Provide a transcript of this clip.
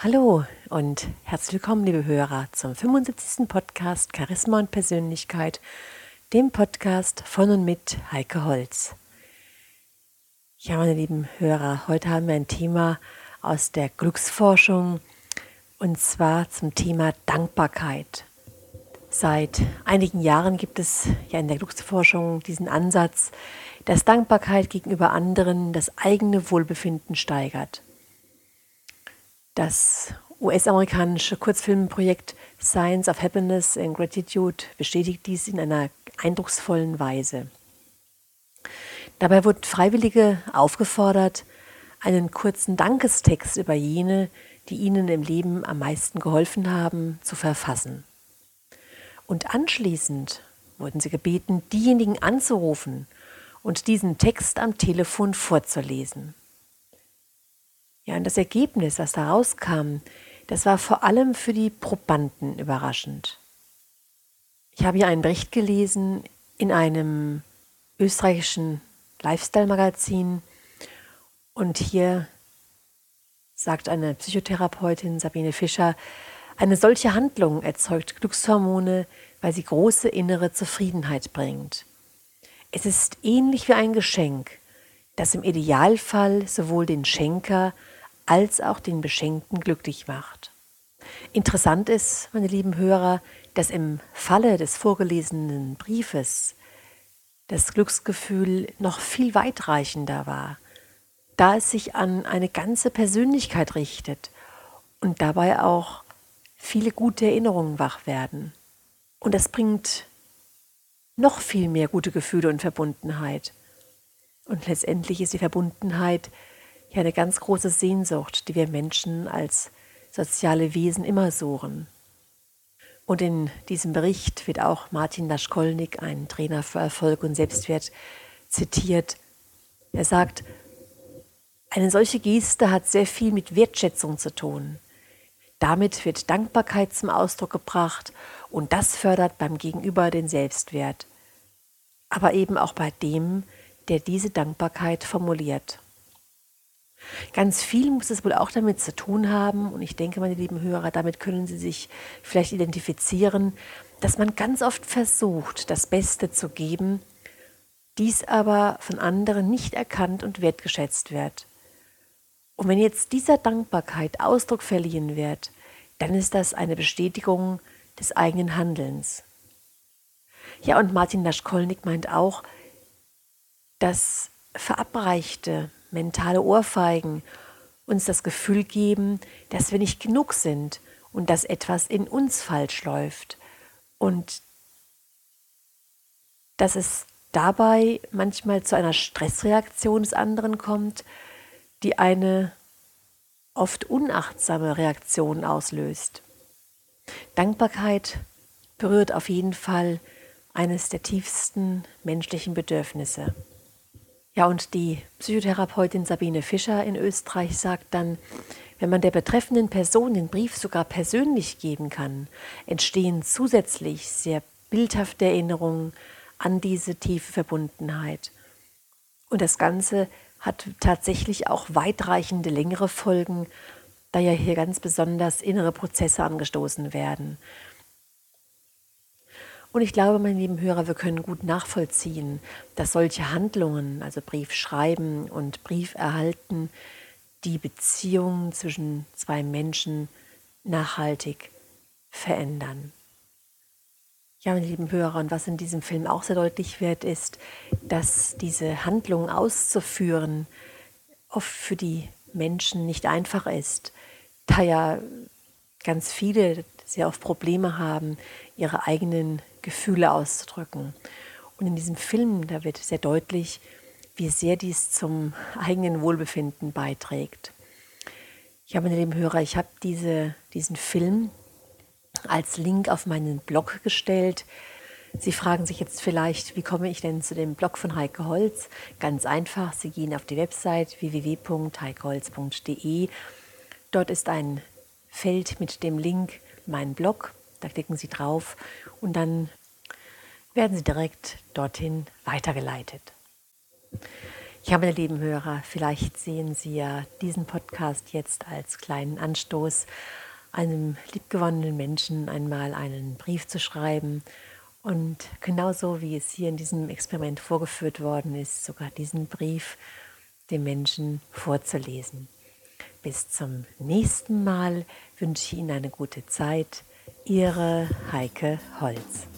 Hallo und herzlich willkommen, liebe Hörer, zum 75. Podcast Charisma und Persönlichkeit, dem Podcast von und mit Heike Holz. Ja, meine lieben Hörer, heute haben wir ein Thema aus der Glücksforschung und zwar zum Thema Dankbarkeit. Seit einigen Jahren gibt es ja in der Glücksforschung diesen Ansatz, dass Dankbarkeit gegenüber anderen das eigene Wohlbefinden steigert. Das US-amerikanische Kurzfilmprojekt Science of Happiness and Gratitude bestätigt dies in einer eindrucksvollen Weise. Dabei wurden Freiwillige aufgefordert, einen kurzen Dankestext über jene, die ihnen im Leben am meisten geholfen haben, zu verfassen. Und anschließend wurden sie gebeten, diejenigen anzurufen und diesen Text am Telefon vorzulesen. Ja, und das Ergebnis, was da rauskam, das war vor allem für die Probanden überraschend. Ich habe hier einen Bericht gelesen in einem österreichischen Lifestyle-Magazin und hier sagt eine Psychotherapeutin Sabine Fischer, eine solche Handlung erzeugt Glückshormone, weil sie große innere Zufriedenheit bringt. Es ist ähnlich wie ein Geschenk, das im Idealfall sowohl den Schenker als auch den Beschenkten glücklich macht. Interessant ist, meine lieben Hörer, dass im Falle des vorgelesenen Briefes das Glücksgefühl noch viel weitreichender war, da es sich an eine ganze Persönlichkeit richtet und dabei auch viele gute Erinnerungen wach werden. Und das bringt noch viel mehr gute Gefühle und Verbundenheit. Und letztendlich ist die Verbundenheit ja eine ganz große Sehnsucht, die wir Menschen als soziale Wesen immer suchen. Und in diesem Bericht wird auch Martin Laschkolnik, ein Trainer für Erfolg und Selbstwert, zitiert. Er sagt, eine solche Geste hat sehr viel mit Wertschätzung zu tun. Damit wird Dankbarkeit zum Ausdruck gebracht und das fördert beim Gegenüber den Selbstwert, aber eben auch bei dem, der diese Dankbarkeit formuliert. Ganz viel muss es wohl auch damit zu tun haben, und ich denke, meine lieben Hörer, damit können Sie sich vielleicht identifizieren, dass man ganz oft versucht, das Beste zu geben, dies aber von anderen nicht erkannt und wertgeschätzt wird. Und wenn jetzt dieser Dankbarkeit Ausdruck verliehen wird, dann ist das eine Bestätigung des eigenen Handelns. Ja, und Martin Laschkolnik meint auch, dass verabreichte mentale Ohrfeigen uns das Gefühl geben, dass wir nicht genug sind und dass etwas in uns falsch läuft. Und dass es dabei manchmal zu einer Stressreaktion des anderen kommt, die eine oft unachtsame Reaktion auslöst. Dankbarkeit berührt auf jeden Fall eines der tiefsten menschlichen Bedürfnisse. Ja, und die Psychotherapeutin Sabine Fischer in Österreich sagt dann, wenn man der betreffenden Person den Brief sogar persönlich geben kann, entstehen zusätzlich sehr bildhafte Erinnerungen an diese tiefe Verbundenheit. Und das Ganze hat tatsächlich auch weitreichende längere Folgen, da ja hier ganz besonders innere Prozesse angestoßen werden. Und ich glaube, meine lieben Hörer, wir können gut nachvollziehen, dass solche Handlungen, also Brief schreiben und Brief erhalten, die Beziehungen zwischen zwei Menschen nachhaltig verändern. Ja, meine lieben Hörer, und was in diesem Film auch sehr deutlich wird, ist, dass diese Handlung auszuführen oft für die Menschen nicht einfach ist, da ja ganz viele sehr oft Probleme haben, ihre eigenen Gefühle auszudrücken. Und in diesem Film, da wird sehr deutlich, wie sehr dies zum eigenen Wohlbefinden beiträgt. Ich habe, meine lieben Hörer, ich habe diese, diesen Film als Link auf meinen Blog gestellt. Sie fragen sich jetzt vielleicht, wie komme ich denn zu dem Blog von Heike Holz? Ganz einfach, Sie gehen auf die Website www.heikeholz.de. Dort ist ein Feld mit dem Link Mein Blog. Da klicken Sie drauf und dann werden Sie direkt dorthin weitergeleitet. Ja, meine lieben Hörer, vielleicht sehen Sie ja diesen Podcast jetzt als kleinen Anstoß, einem liebgewonnenen Menschen einmal einen Brief zu schreiben und genauso wie es hier in diesem Experiment vorgeführt worden ist, sogar diesen Brief dem Menschen vorzulesen. Bis zum nächsten Mal wünsche ich Ihnen eine gute Zeit. Ihre Heike Holz.